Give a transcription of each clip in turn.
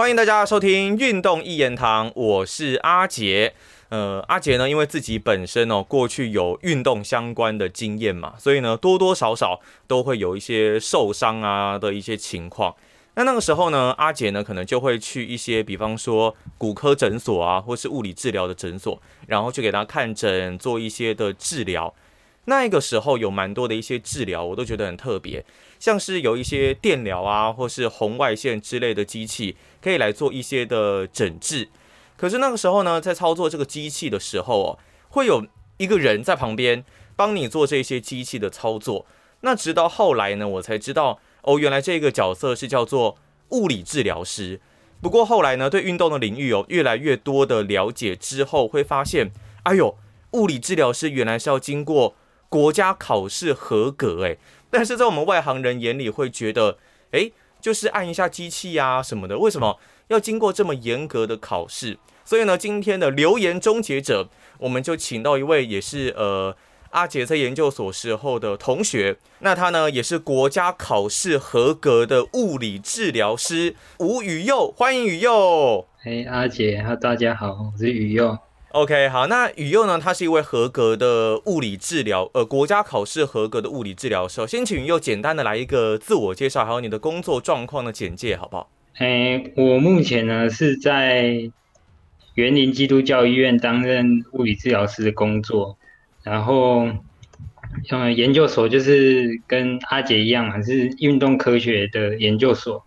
欢迎大家收听运动一言堂，我是阿杰。呃，阿杰呢，因为自己本身哦，过去有运动相关的经验嘛，所以呢，多多少少都会有一些受伤啊的一些情况。那那个时候呢，阿杰呢，可能就会去一些，比方说骨科诊所啊，或是物理治疗的诊所，然后去给他看诊，做一些的治疗。那个时候有蛮多的一些治疗，我都觉得很特别，像是有一些电疗啊，或是红外线之类的机器，可以来做一些的诊治。可是那个时候呢，在操作这个机器的时候哦，会有一个人在旁边帮你做这些机器的操作。那直到后来呢，我才知道哦，原来这个角色是叫做物理治疗师。不过后来呢，对运动的领域有越来越多的了解之后，会发现，哎呦，物理治疗师原来是要经过。国家考试合格诶，但是在我们外行人眼里会觉得，诶，就是按一下机器呀什么的，为什么要经过这么严格的考试？所以呢，今天的留言终结者，我们就请到一位也是呃阿杰在研究所时候的同学，那他呢也是国家考试合格的物理治疗师吴宇佑，欢迎宇佑。嘿，阿杰，哈，大家好，我是宇佑。OK，好，那宇佑呢？他是一位合格的物理治疗，呃，国家考试合格的物理治疗师。先请宇佑简单的来一个自我介绍，还有你的工作状况的简介，好不好？哎，我目前呢是在园林基督教医院担任物理治疗师的工作，然后嗯，研究所就是跟阿杰一样，还是运动科学的研究所。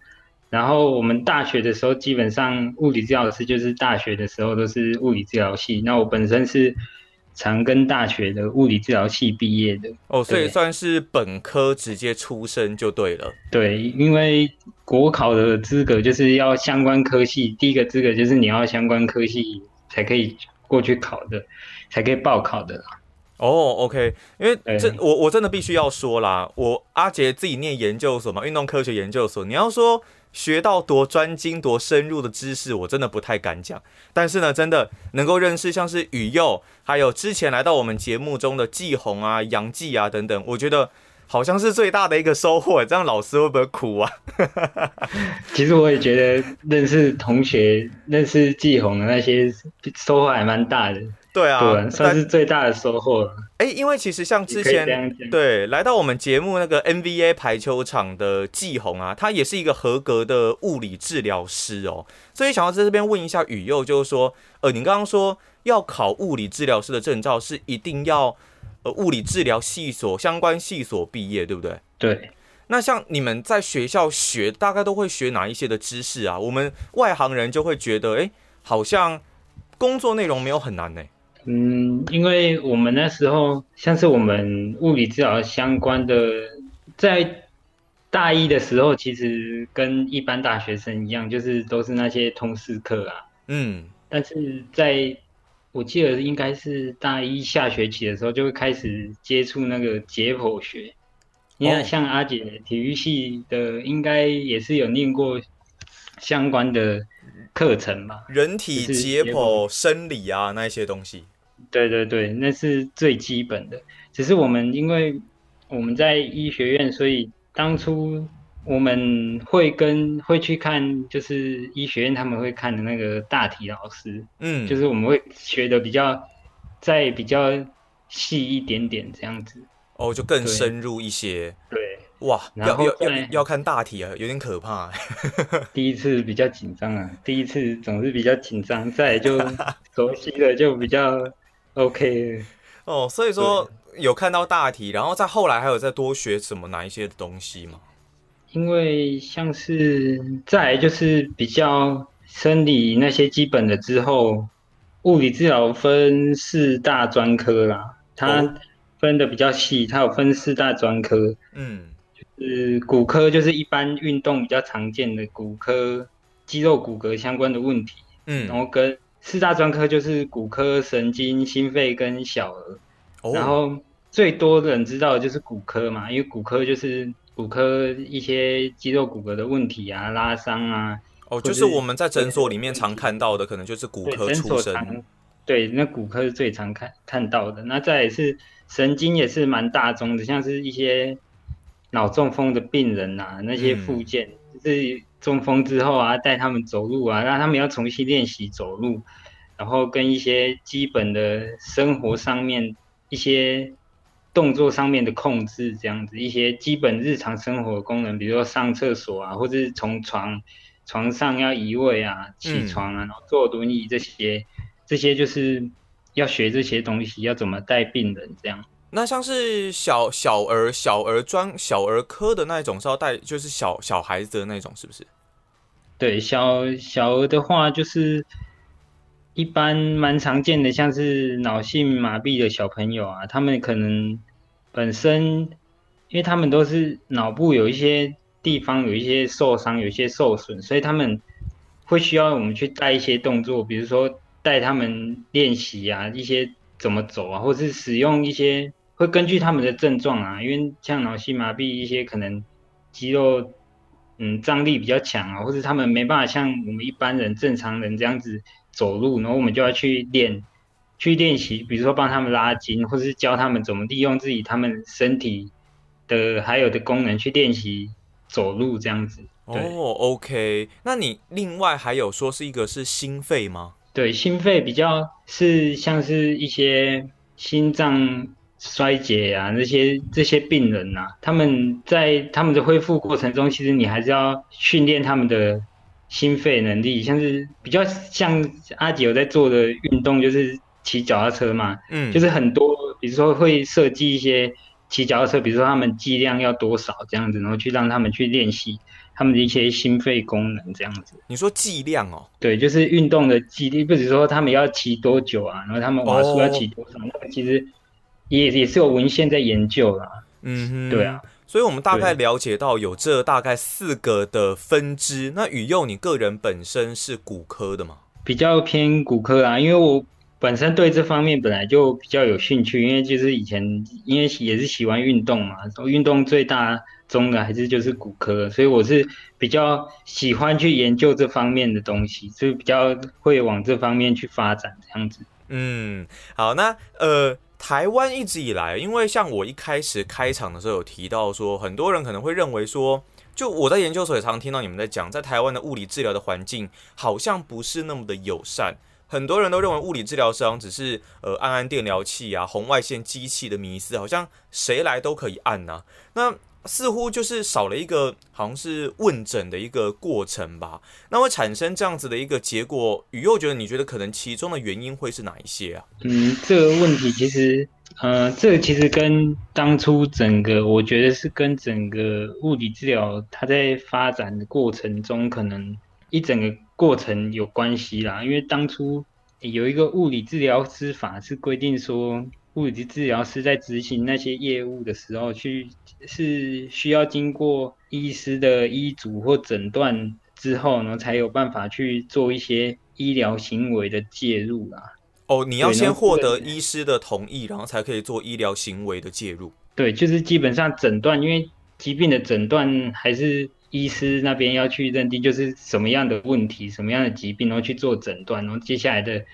然后我们大学的时候，基本上物理治疗师就是大学的时候都是物理治疗系。那我本身是长庚大学的物理治疗系毕业的哦，所以算是本科直接出身就对了。对，因为国考的资格就是要相关科系，第一个资格就是你要相关科系才可以过去考的，才可以报考的啦。哦，OK，因为这我我真的必须要说啦，我阿杰自己念研究所嘛，运动科学研究所，你要说。学到多专精、多深入的知识，我真的不太敢讲。但是呢，真的能够认识像是雨佑，还有之前来到我们节目中的季红啊、杨季啊等等，我觉得好像是最大的一个收获。这样老师会不会苦啊？其实我也觉得认识同学、认识季红的那些收获还蛮大的。对啊，算是最大的收获了。哎，因为其实像之前对来到我们节目那个 NBA 排球场的季红啊，他也是一个合格的物理治疗师哦。所以想要在这边问一下宇佑，就是说，呃，你刚刚说要考物理治疗师的证照，是一定要呃物理治疗系所相关系所毕业，对不对？对。那像你们在学校学，大概都会学哪一些的知识啊？我们外行人就会觉得，哎，好像工作内容没有很难呢。嗯，因为我们那时候像是我们物理治疗相关的，在大一的时候，其实跟一般大学生一样，就是都是那些通识课啊。嗯，但是在我记得应该是大一下学期的时候，就会开始接触那个解剖学。你看，像阿姐体育系的，应该也是有念过相关的课程吧？人体解剖、生理啊，那一些东西。对对对，那是最基本的。只是我们因为我们在医学院，所以当初我们会跟会去看，就是医学院他们会看的那个大体老师，嗯，就是我们会学的比较再比较细一点点这样子。哦，就更深入一些。对，哇，要要要要看大体啊，有点可怕。第一次比较紧张啊，第一次总是比较紧张，再就 熟悉了就比较。OK，哦，所以说有看到大题，然后再后来还有再多学什么哪一些东西吗？因为像是再就是比较生理那些基本的之后，物理治疗分四大专科啦，它分的比较细，它有分四大专科，嗯，就是骨科就是一般运动比较常见的骨科，肌肉骨骼相关的问题，嗯，然后跟。四大专科就是骨科、神经、心肺跟小儿，然后最多的人知道的就是骨科嘛，因为骨科就是骨科一些肌肉骨骼的问题啊、拉伤啊。哦，就是我们在诊所里面常看到的，可能就是骨科出身。对，那骨科是最常看看到的。那再是神经也是蛮大宗的，像是一些脑中风的病人呐，那些附件，就是中风之后啊，带他们走路啊，让他们要重新练习走路，然后跟一些基本的生活上面一些动作上面的控制，这样子一些基本日常生活功能，比如说上厕所啊，或者是从床床上要移位啊，起床啊，然后坐轮椅这些，这些就是要学这些东西，要怎么带病人这样。那像是小小儿小儿专小儿科的那一种是要带，就是小小孩子的那种，是不是？对，小小儿的话，就是一般蛮常见的，像是脑性麻痹的小朋友啊，他们可能本身，因为他们都是脑部有一些地方有一些受伤，有一些受损，所以他们会需要我们去带一些动作，比如说带他们练习啊，一些怎么走啊，或是使用一些。会根据他们的症状啊，因为像脑性麻痹一些可能肌肉嗯张力比较强啊，或者他们没办法像我们一般人正常人这样子走路，然后我们就要去练去练习，比如说帮他们拉筋，或者是教他们怎么利用自己他们身体的还有的功能去练习走路这样子。哦，OK，那你另外还有说是一个是心肺吗？对，心肺比较是像是一些心脏。衰竭啊，那些这些病人呐，他们在他们的恢复过程中，其实你还是要训练他们的心肺能力，像是比较像阿杰有在做的运动，就是骑脚踏车嘛，嗯，就是很多，比如说会设计一些骑脚踏车，比如说他们剂量要多少这样子，然后去让他们去练习他们的一些心肺功能这样子。你说剂量哦？对，就是运动的剂力，不是说他们要骑多久啊，然后他们瓦数要骑多少，那个其实。也也是有文献在研究啦，嗯哼，对啊，所以我们大概了解到有这大概四个的分支。那宇佑，你个人本身是骨科的吗？比较偏骨科啊，因为我本身对这方面本来就比较有兴趣，因为就是以前因为也是喜欢运动嘛，运动最大宗的还是就是骨科，所以我是比较喜欢去研究这方面的东西，所以比较会往这方面去发展这样子。嗯，好，那呃。台湾一直以来，因为像我一开始开场的时候有提到说，很多人可能会认为说，就我在研究所也常听到你们在讲，在台湾的物理治疗的环境好像不是那么的友善，很多人都认为物理治疗师只是呃按按电疗器啊、红外线机器的迷思，好像谁来都可以按呐。那似乎就是少了一个，好像是问诊的一个过程吧，那会产生这样子的一个结果。雨又觉得，你觉得可能其中的原因会是哪一些啊？嗯，这个问题其实，呃，这个其实跟当初整个，我觉得是跟整个物理治疗它在发展的过程中，可能一整个过程有关系啦。因为当初有一个物理治疗师法是规定说。物理治疗师在执行那些业务的时候，去是需要经过医师的医嘱或诊断之后呢，才有办法去做一些医疗行为的介入啦。哦，你要先获得医师的同意，然后才可以做医疗行为的介入。对，就是基本上诊断，因为疾病的诊断还是医师那边要去认定，就是什么样的问题、什么样的疾病，然后去做诊断，然后接下来的。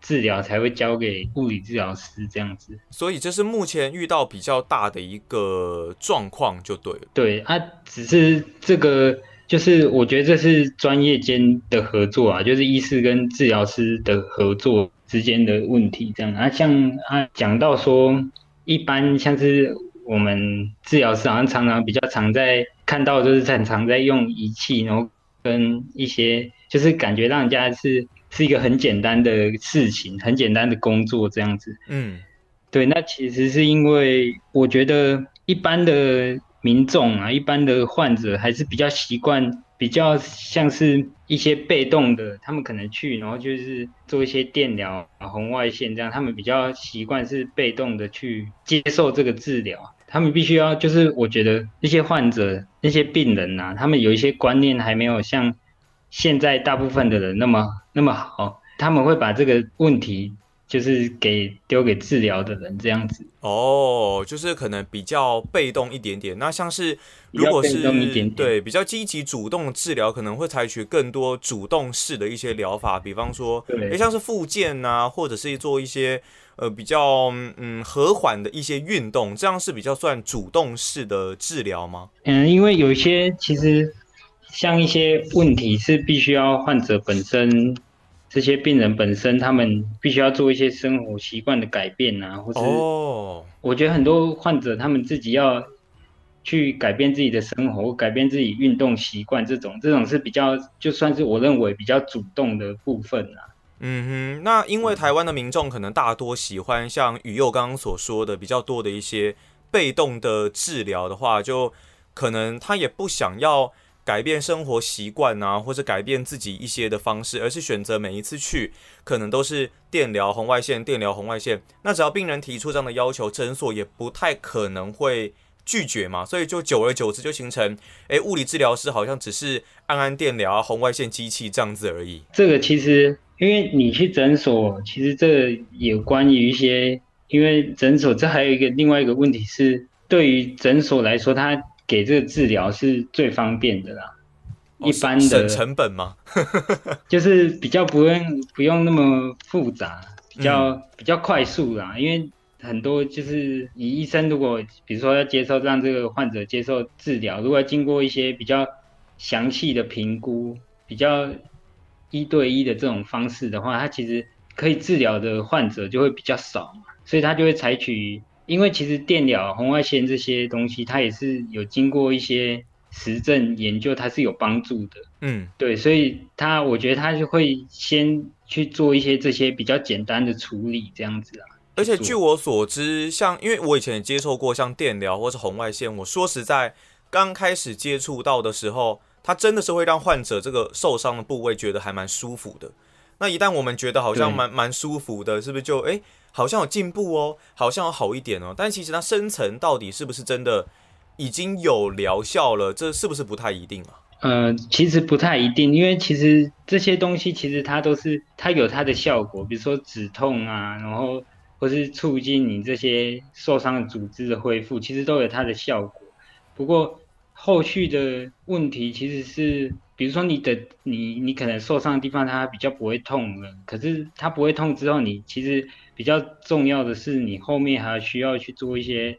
治疗才会交给物理治疗师这样子，所以这是目前遇到比较大的一个状况，就对了。对啊，只是这个就是我觉得这是专业间的合作啊，就是医师跟治疗师的合作之间的问题这样啊。像啊讲到说，一般像是我们治疗师好像常常比较常在看到，就是很常在用仪器，然后跟一些就是感觉让人家是。是一个很简单的事情，很简单的工作这样子。嗯，对，那其实是因为我觉得一般的民众啊，一般的患者还是比较习惯，比较像是一些被动的，他们可能去，然后就是做一些电疗啊、红外线这样，他们比较习惯是被动的去接受这个治疗。他们必须要，就是我觉得那些患者、那些病人呐，他们有一些观念还没有像。现在大部分的人那么那么好，他们会把这个问题就是给丢给治疗的人这样子。哦，就是可能比较被动一点点。那像是如果是对比较积极主动的治疗，可能会采取更多主动式的一些疗法，比方说，诶像是复健呐，或者是做一些呃比较嗯和缓的一些运动，这样是比较算主动式的治疗吗？嗯，因为有一些其实。像一些问题是必须要患者本身，这些病人本身他们必须要做一些生活习惯的改变啊，或是哦，我觉得很多患者他们自己要去改变自己的生活，改变自己运动习惯，这种这种是比较就算是我认为比较主动的部分啊。嗯哼，那因为台湾的民众可能大多喜欢像宇佑刚刚所说的比较多的一些被动的治疗的话，就可能他也不想要改变生活习惯啊，或者改变自己一些的方式，而是选择每一次去可能都是电疗红外线、电疗红外线。那只要病人提出这样的要求，诊所也不太可能会拒绝嘛，所以就久而久之就形成，诶，物理治疗师好像只是按按电疗啊、红外线机器这样子而已。这个其实。因为你去诊所，其实这有关于一些，因为诊所这还有一个另外一个问题是，对于诊所来说，它给这个治疗是最方便的啦。一般的省成本吗？就是比较不用不用那么复杂，比较比较快速啦。因为很多就是你医生如果比如说要接受让这个患者接受治疗，如果要经过一些比较详细的评估，比较。一对一的这种方式的话，他其实可以治疗的患者就会比较少嘛，所以他就会采取，因为其实电疗、红外线这些东西，它也是有经过一些实证研究，它是有帮助的。嗯，对，所以它我觉得它就会先去做一些这些比较简单的处理，这样子啊。而且据我所知，像因为我以前也接受过像电疗或是红外线，我说实在，刚开始接触到的时候。它真的是会让患者这个受伤的部位觉得还蛮舒服的。那一旦我们觉得好像蛮蛮舒服的，是不是就哎好像有进步哦，好像有好一点哦？但其实它深层到底是不是真的已经有疗效了？这是不是不太一定啊？呃，其实不太一定，因为其实这些东西其实它都是它有它的效果，比如说止痛啊，然后或是促进你这些受伤的组织的恢复，其实都有它的效果。不过。后续的问题其实是，比如说你的你你可能受伤的地方它比较不会痛了，可是它不会痛之后，你其实比较重要的是你后面还需要去做一些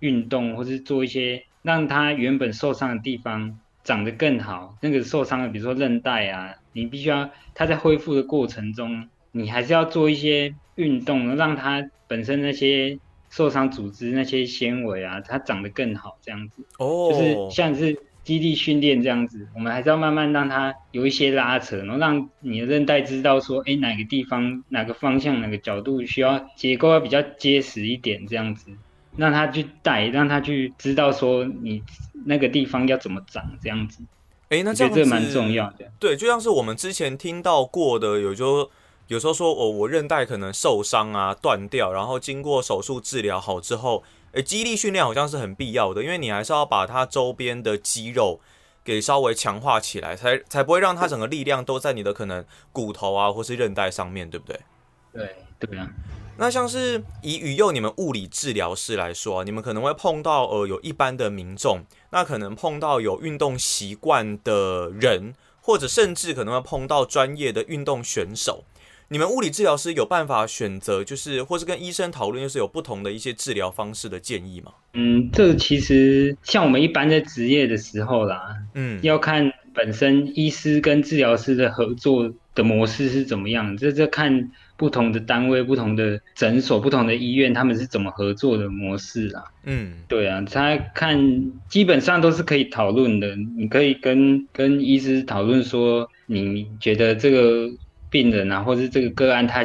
运动，或是做一些让它原本受伤的地方长得更好。那个受伤的，比如说韧带啊，你必须要它在恢复的过程中，你还是要做一些运动，让它本身那些。受伤组织那些纤维啊，它长得更好，这样子哦，就是像是基地训练这样子，我们还是要慢慢让它有一些拉扯，然后让你的韧带知道说，哎，哪个地方、哪个方向、哪个角度需要结构要比较结实一点，这样子，让它去带，让它去知道说你那个地方要怎么长，这样子。哎，那这样子蛮重要的。对，就像是我们之前听到过的，有就。有时候说，我我韧带可能受伤啊，断掉，然后经过手术治疗好之后，诶，肌力训练好像是很必要的，因为你还是要把它周边的肌肉给稍微强化起来，才才不会让它整个力量都在你的可能骨头啊或是韧带上面对不对？对对啊。那像是以宇佑你们物理治疗师来说，你们可能会碰到呃有一般的民众，那可能碰到有运动习惯的人，或者甚至可能会碰到专业的运动选手。你们物理治疗师有办法选择，就是或是跟医生讨论，就是有不同的一些治疗方式的建议吗？嗯，这其实像我们一般在职业的时候啦，嗯，要看本身医师跟治疗师的合作的模式是怎么样。这这看不同的单位、不同的诊所、不同的医院，他们是怎么合作的模式啦。嗯，对啊，他看基本上都是可以讨论的。你可以跟跟医师讨论说，你觉得这个。病人啊，或者这个个案，他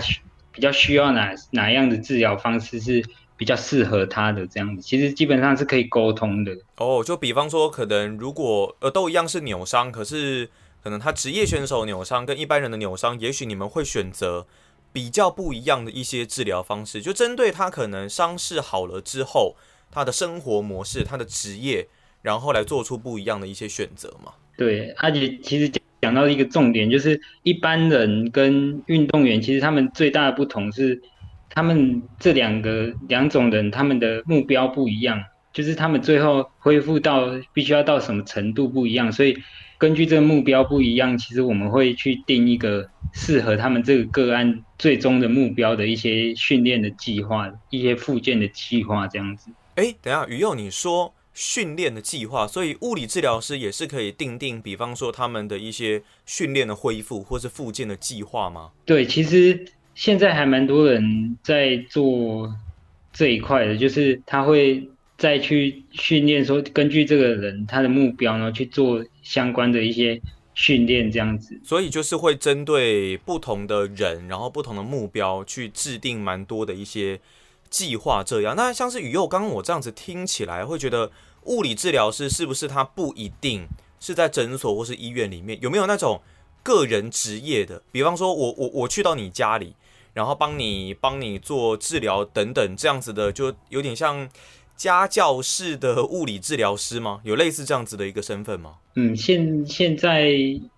比较需要哪哪样的治疗方式是比较适合他的这样子，其实基本上是可以沟通的。哦，就比方说，可能如果呃都一样是扭伤，可是可能他职业选手扭伤跟一般人的扭伤，也许你们会选择比较不一样的一些治疗方式，就针对他可能伤势好了之后，他的生活模式、他的职业，然后来做出不一样的一些选择嘛。对，而且其实。讲到一个重点，就是一般人跟运动员，其实他们最大的不同是，他们这两个两种人，他们的目标不一样，就是他们最后恢复到必须要到什么程度不一样，所以根据这个目标不一样，其实我们会去定一个适合他们这个个案最终的目标的一些训练的计划，一些附件的计划这样子。哎，等下，于佑，你说训练的计划，所以物理治疗师也是可以定定，比方说他们的一些训练的恢复或是复健的计划吗？对，其实现在还蛮多人在做这一块的，就是他会再去训练，说根据这个人他的目标，然后去做相关的一些训练，这样子。所以就是会针对不同的人，然后不同的目标去制定蛮多的一些。计划这样，那像是雨佑刚刚我这样子听起来，会觉得物理治疗师是不是他不一定是在诊所或是医院里面，有没有那种个人职业的？比方说，我我我去到你家里，然后帮你帮你做治疗等等这样子的，就有点像家教式的物理治疗师吗？有类似这样子的一个身份吗？嗯，现现在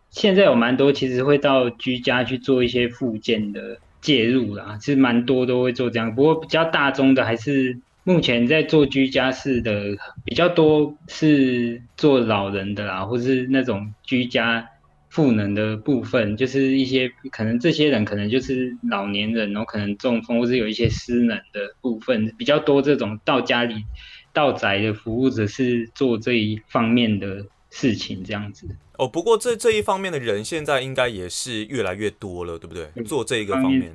现在有蛮多其实会到居家去做一些复健的。介入啦，其实蛮多都会做这样，不过比较大宗的还是目前在做居家式的比较多，是做老人的啦，或是那种居家赋能的部分，就是一些可能这些人可能就是老年人，然后可能中风或是有一些失能的部分比较多，这种到家里到宅的服务者是做这一方面的事情，这样子。哦，不过这这一方面的人现在应该也是越来越多了，对不对？做这一个方面，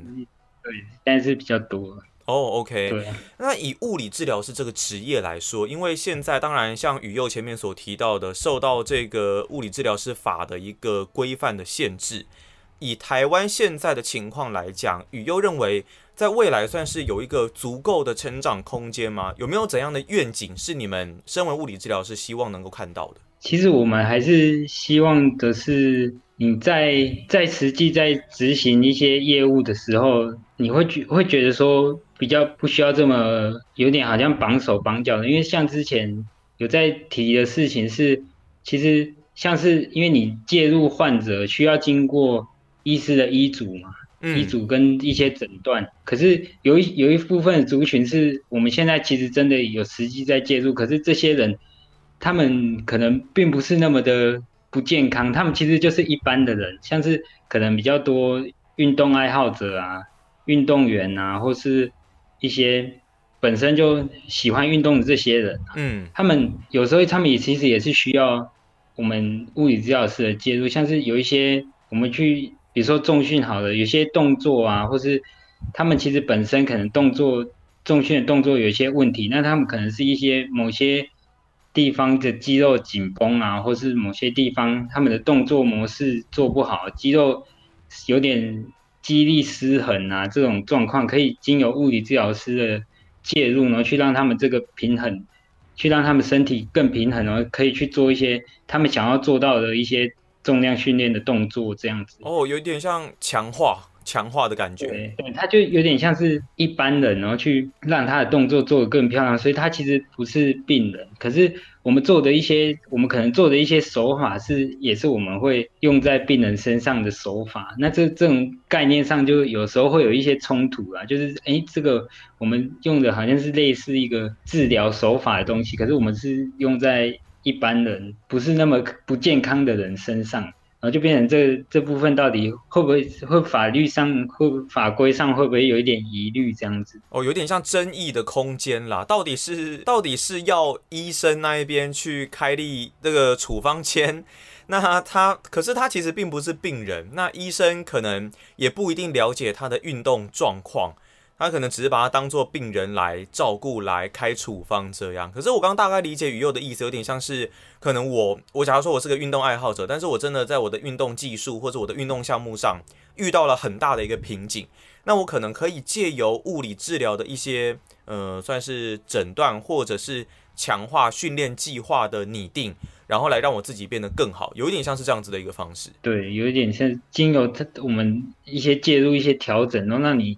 对，但是比较多。哦，OK。对。那以物理治疗师这个职业来说，因为现在当然像宇佑前面所提到的，受到这个物理治疗师法的一个规范的限制，以台湾现在的情况来讲，宇佑认为在未来算是有一个足够的成长空间吗？有没有怎样的愿景是你们身为物理治疗师希望能够看到的？其实我们还是希望的是，你在在实际在执行一些业务的时候，你会觉会觉得说比较不需要这么有点好像绑手绑脚的，因为像之前有在提的事情是，其实像是因为你介入患者需要经过医师的医嘱嘛，医嘱跟一些诊断，可是有一有一部分族群是我们现在其实真的有实际在介入，可是这些人。他们可能并不是那么的不健康，他们其实就是一般的人，像是可能比较多运动爱好者啊、运动员啊，或是一些本身就喜欢运动的这些人，嗯，他们有时候他们也其实也是需要我们物理治疗师的介入，像是有一些我们去，比如说重训好了，有些动作啊，或是他们其实本身可能动作重训的动作有一些问题，那他们可能是一些某些。地方的肌肉紧绷啊，或是某些地方他们的动作模式做不好，肌肉有点肌力失衡啊，这种状况可以经由物理治疗师的介入呢，去让他们这个平衡，去让他们身体更平衡，然后可以去做一些他们想要做到的一些重量训练的动作，这样子。哦，有点像强化。强化的感觉，对，他就有点像是一般人，然后去让他的动作做得更漂亮，所以他其实不是病人。可是我们做的一些，我们可能做的一些手法是，也是我们会用在病人身上的手法。那这这种概念上，就有时候会有一些冲突啊，就是哎，这个我们用的好像是类似一个治疗手法的东西，可是我们是用在一般人不是那么不健康的人身上。然后就变成这这部分到底会不会会法律上会法规上会不会有一点疑虑这样子？哦，有点像争议的空间啦。到底是到底是要医生那一边去开立这个处方签，那他可是他其实并不是病人，那医生可能也不一定了解他的运动状况。他可能只是把他当做病人来照顾、来开处方这样。可是我刚刚大概理解宇佑的意思，有点像是可能我我假如说我是个运动爱好者，但是我真的在我的运动技术或者我的运动项目上遇到了很大的一个瓶颈，那我可能可以借由物理治疗的一些呃算是诊断或者是强化训练计划的拟定，然后来让我自己变得更好，有一点像是这样子的一个方式。对，有一点像经由他我们一些介入、一些调整，然后让你。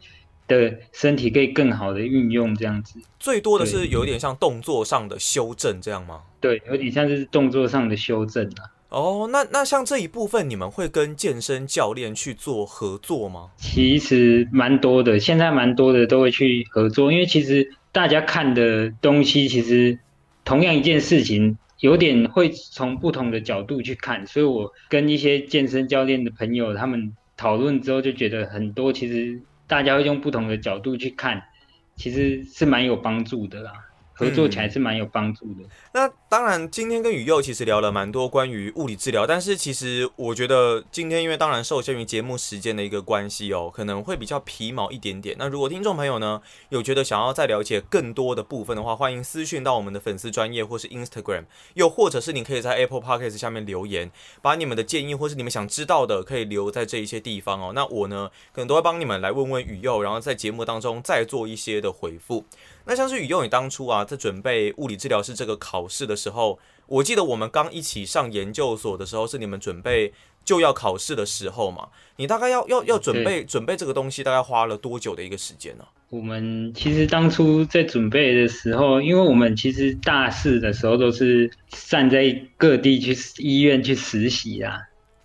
的身体可以更好的运用，这样子。最多的是有一点像动作上的修正，这样吗？对，有点像是动作上的修正啊。哦，那那像这一部分，你们会跟健身教练去做合作吗？其实蛮多的，现在蛮多的都会去合作，因为其实大家看的东西，其实同样一件事情，有点会从不同的角度去看，所以我跟一些健身教练的朋友他们讨论之后，就觉得很多其实。大家会用不同的角度去看，其实是蛮有帮助的啦。合作起来是蛮有帮助的。那当然，今天跟宇佑其实聊了蛮多关于物理治疗，但是其实我觉得今天因为当然受限于节目时间的一个关系哦，可能会比较皮毛一点点。那如果听众朋友呢有觉得想要再了解更多的部分的话，欢迎私讯到我们的粉丝专业或是 Instagram，又或者是你可以在 Apple Podcast 下面留言，把你们的建议或是你们想知道的可以留在这一些地方哦。那我呢可能都会帮你们来问问宇佑，然后在节目当中再做一些的回复。那像是宇佑，你当初啊在准备物理治疗师这个考试的时候，我记得我们刚一起上研究所的时候，是你们准备就要考试的时候嘛？你大概要要要准备准备这个东西，大概花了多久的一个时间呢？我们其实当初在准备的时候，因为我们其实大四的时候都是散在各地去医院去实习啊，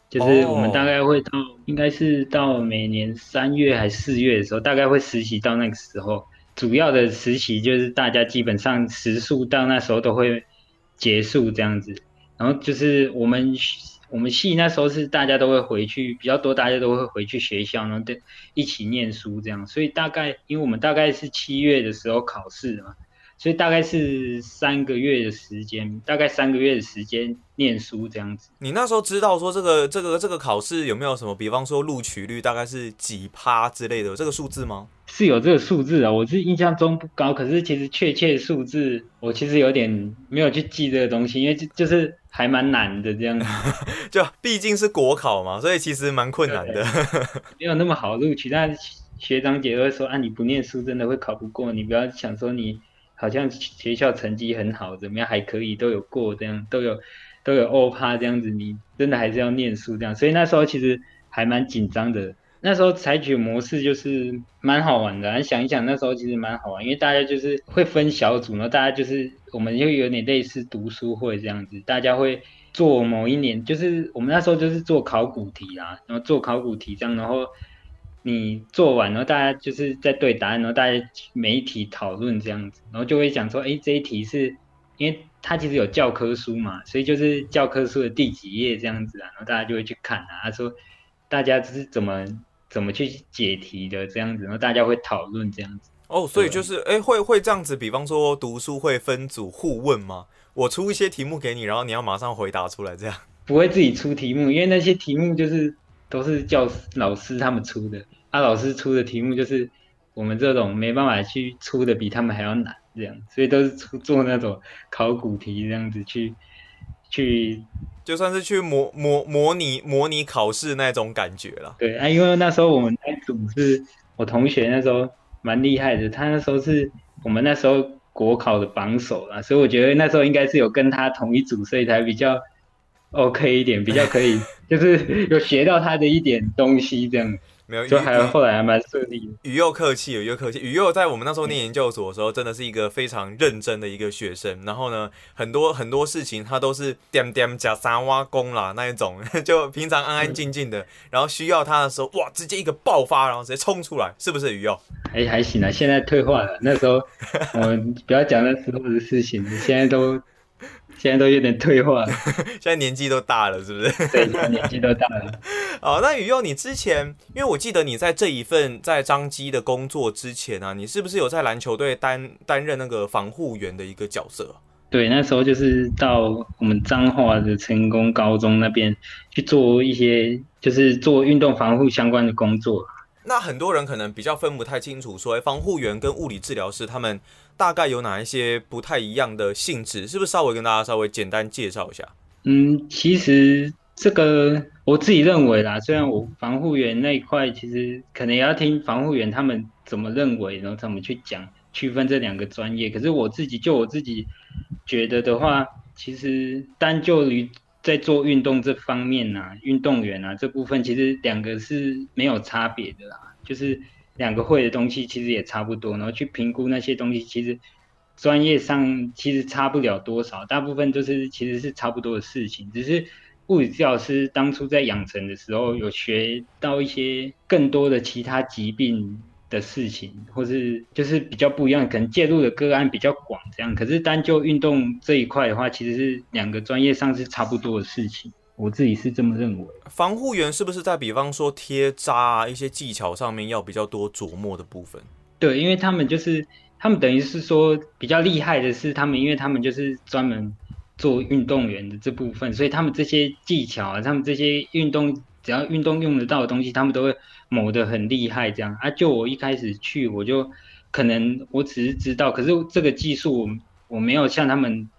就是我们大概会到，应该是到每年三月还是四月的时候，大概会实习到那个时候。主要的实习就是大家基本上时数到那时候都会结束这样子，然后就是我们我们系那时候是大家都会回去比较多，大家都会回去学校，然后对一起念书这样，所以大概因为我们大概是七月的时候考试嘛。所以大概是三个月的时间，大概三个月的时间念书这样子。你那时候知道说这个这个这个考试有没有什么，比方说录取率大概是几趴之类的这个数字吗？是有这个数字啊，我是印象中不高，可是其实确切数字我其实有点没有去记这个东西，因为就就是还蛮难的这样子。就毕竟是国考嘛，所以其实蛮困难的，没有那么好录取。但学长姐会说啊，你不念书真的会考不过，你不要想说你。好像学校成绩很好，怎么样还可以，都有过这样，都有都有欧趴这样子，你真的还是要念书这样，所以那时候其实还蛮紧张的。那时候采取模式就是蛮好玩的，想一想那时候其实蛮好玩，因为大家就是会分小组，然后大家就是我们就有点类似读书会这样子，大家会做某一年，就是我们那时候就是做考古题啦，然后做考古题这样，然后。你做完，然后大家就是在对答案，然后大家每一题讨论这样子，然后就会讲说，哎，这一题是因为它其实有教科书嘛，所以就是教科书的第几页这样子啊，然后大家就会去看啊，他说大家是怎么怎么去解题的这样子，然后大家会讨论这样子。哦，所以就是哎，会会这样子，比方说读书会分组互问吗？我出一些题目给你，然后你要马上回答出来这样？不会自己出题目，因为那些题目就是都是教老师他们出的。他老师出的题目就是我们这种没办法去出的比他们还要难，这样，所以都是出做那种考古题这样子去去，就算是去模模模拟模拟考试那种感觉了。对啊，因为那时候我们那组是我同学那时候蛮厉害的，他那时候是我们那时候国考的榜首啦，所以我觉得那时候应该是有跟他同一组，所以才比较 OK 一点，比较可以，就是有学到他的一点东西这样。没有，就还后来还蛮顺利。宇佑客气，宇佑客气。宇佑在我们那时候念研究所的时候，真的是一个非常认真的一个学生。然后呢，很多很多事情他都是点点加三挖工啦那一种，就平常安安静静的。然后需要他的时候，哇，直接一个爆发，然后直接冲出来，是不是宇佑？还还行啊，现在退化了。那时候我们 不要讲那时候的事情，现在都。现在都有点退化，现在年纪都大了，是不是？对，年纪都大了。哦，那宇佑，你之前，因为我记得你在这一份在张基的工作之前啊，你是不是有在篮球队担担任那个防护员的一个角色？对，那时候就是到我们彰化的成功高中那边去做一些，就是做运动防护相关的工作。那很多人可能比较分不太清楚，说防护员跟物理治疗师他们。大概有哪一些不太一样的性质？是不是稍微跟大家稍微简单介绍一下？嗯，其实这个我自己认为啦，虽然我防护员那一块其实可能也要听防护员他们怎么认为，然后怎么去讲区分这两个专业。可是我自己就我自己觉得的话，其实单就于在做运动这方面呢，运动员啊这部分其实两个是没有差别的啦，就是。两个会的东西其实也差不多，然后去评估那些东西，其实专业上其实差不了多少，大部分都是其实是差不多的事情，只是物理治疗师当初在养成的时候有学到一些更多的其他疾病的事情，或是就是比较不一样，可能介入的个案比较广这样。可是单就运动这一块的话，其实是两个专业上是差不多的事情。我自己是这么认为。防护员是不是在比方说贴扎啊一些技巧上面要比较多琢磨的部分？对，因为他们就是他们等于是说比较厉害的是他们，因为他们就是专门做运动员的这部分，所以他们这些技巧啊，他们这些运动只要运动用得到的东西，他们都会磨得很厉害。这样啊，就我一开始去，我就可能我只是知道，可是这个技术我我没有像他们。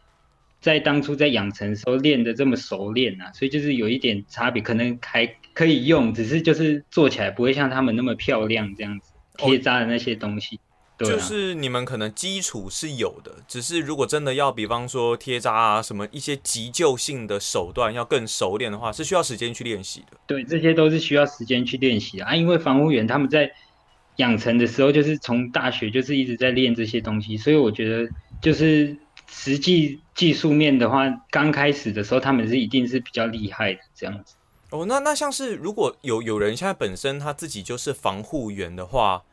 在当初在养成时候练的这么熟练啊，所以就是有一点差别，可能还可以用，只是就是做起来不会像他们那么漂亮这样子贴扎的那些东西。就是你们可能基础是有的，只是如果真的要，比方说贴扎啊什么一些急救性的手段要更熟练的话，是需要时间去练习的。对，这些都是需要时间去练习啊，因为防护员他们在养成的时候就是从大学就是一直在练这些东西，所以我觉得就是。实际技术面的话，刚开始的时候他们是一定是比较厉害的这样子。哦，那那像是如果有有人现在本身他自己就是防护员的话，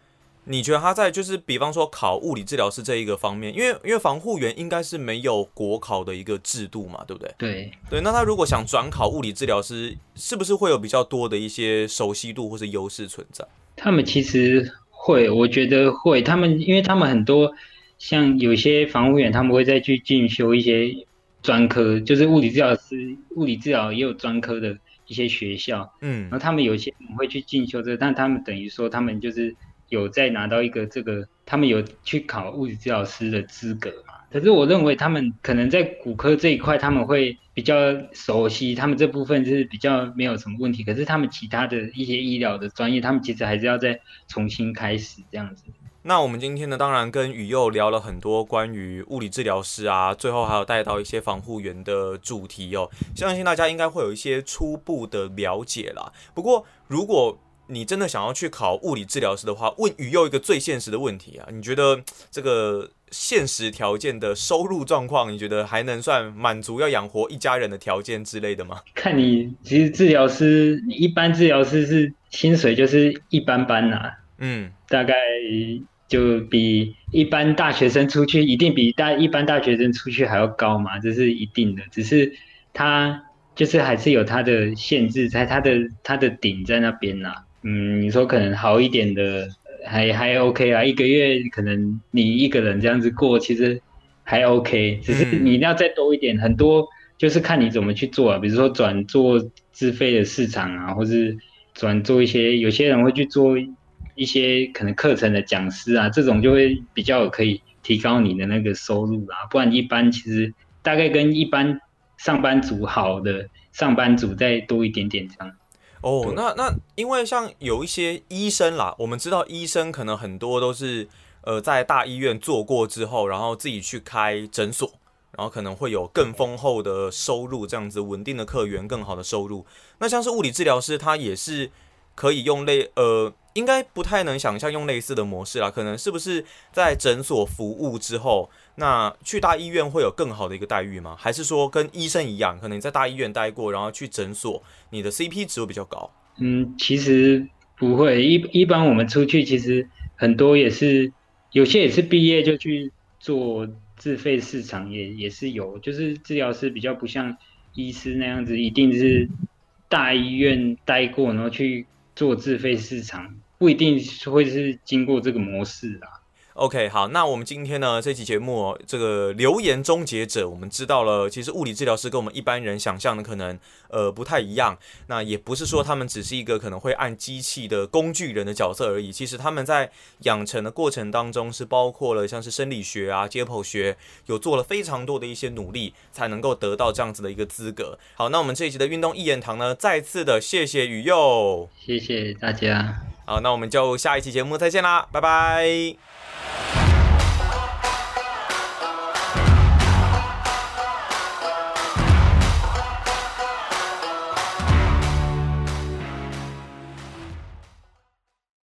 你觉得他在就是比方说考物理治疗师这一个方面，因为因为防护员应该是没有国考的一个制度嘛，对不对？对对，那他如果想转考物理治疗师，是不是会有比较多的一些熟悉度或是优势存在？他们其实会，我觉得会，他们因为他们很多。像有些防护员，他们会再去进修一些专科，就是物理治疗师、物理治疗也有专科的一些学校，嗯，然后他们有些会去进修这，但他们等于说他们就是有在拿到一个这个，他们有去考物理治疗师的资格嘛。可是我认为他们可能在骨科这一块他们会比较熟悉，他们这部分是比较没有什么问题。可是他们其他的一些医疗的专业，他们其实还是要再重新开始这样子。那我们今天呢，当然跟宇佑聊了很多关于物理治疗师啊，最后还有带到一些防护员的主题哦，相信大家应该会有一些初步的了解啦。不过，如果你真的想要去考物理治疗师的话，问宇佑一个最现实的问题啊，你觉得这个现实条件的收入状况，你觉得还能算满足要养活一家人的条件之类的吗？看你，其实治疗师，你一般治疗师是薪水就是一般般呐，嗯，大概。就比一般大学生出去，一定比大一般大学生出去还要高嘛，这是一定的。只是他就是还是有他的限制，在他的他的顶在那边呐。嗯，你说可能好一点的还还 OK 啊，一个月可能你一个人这样子过，其实还 OK。只是你要再多一点，很多就是看你怎么去做啊。比如说转做自费的市场啊，或是转做一些，有些人会去做。一些可能课程的讲师啊，这种就会比较可以提高你的那个收入啦。不然一般其实大概跟一般上班族好的上班族再多一点点这样。哦，那那因为像有一些医生啦，我们知道医生可能很多都是呃在大医院做过之后，然后自己去开诊所，然后可能会有更丰厚的收入，这样子稳定的客源，更好的收入。那像是物理治疗师，他也是可以用类呃。应该不太能想象用类似的模式啦，可能是不是在诊所服务之后，那去大医院会有更好的一个待遇吗？还是说跟医生一样，可能在大医院待过，然后去诊所，你的 CP 值会比较高？嗯，其实不会，一一般我们出去其实很多也是，有些也是毕业就去做自费市场，也也是有，就是治疗师比较不像医师那样子，一定是大医院待过，然后去做自费市场。不一定会是经过这个模式啊。OK，好，那我们今天呢这期节目这个留言终结者，我们知道了，其实物理治疗师跟我们一般人想象的可能呃不太一样。那也不是说他们只是一个可能会按机器的工具人的角色而已。其实他们在养成的过程当中，是包括了像是生理学啊、解剖学，有做了非常多的一些努力，才能够得到这样子的一个资格。好，那我们这一集的运动一言堂呢，再次的谢谢雨佑，谢谢大家。好那我们就下一期节目再见啦拜拜。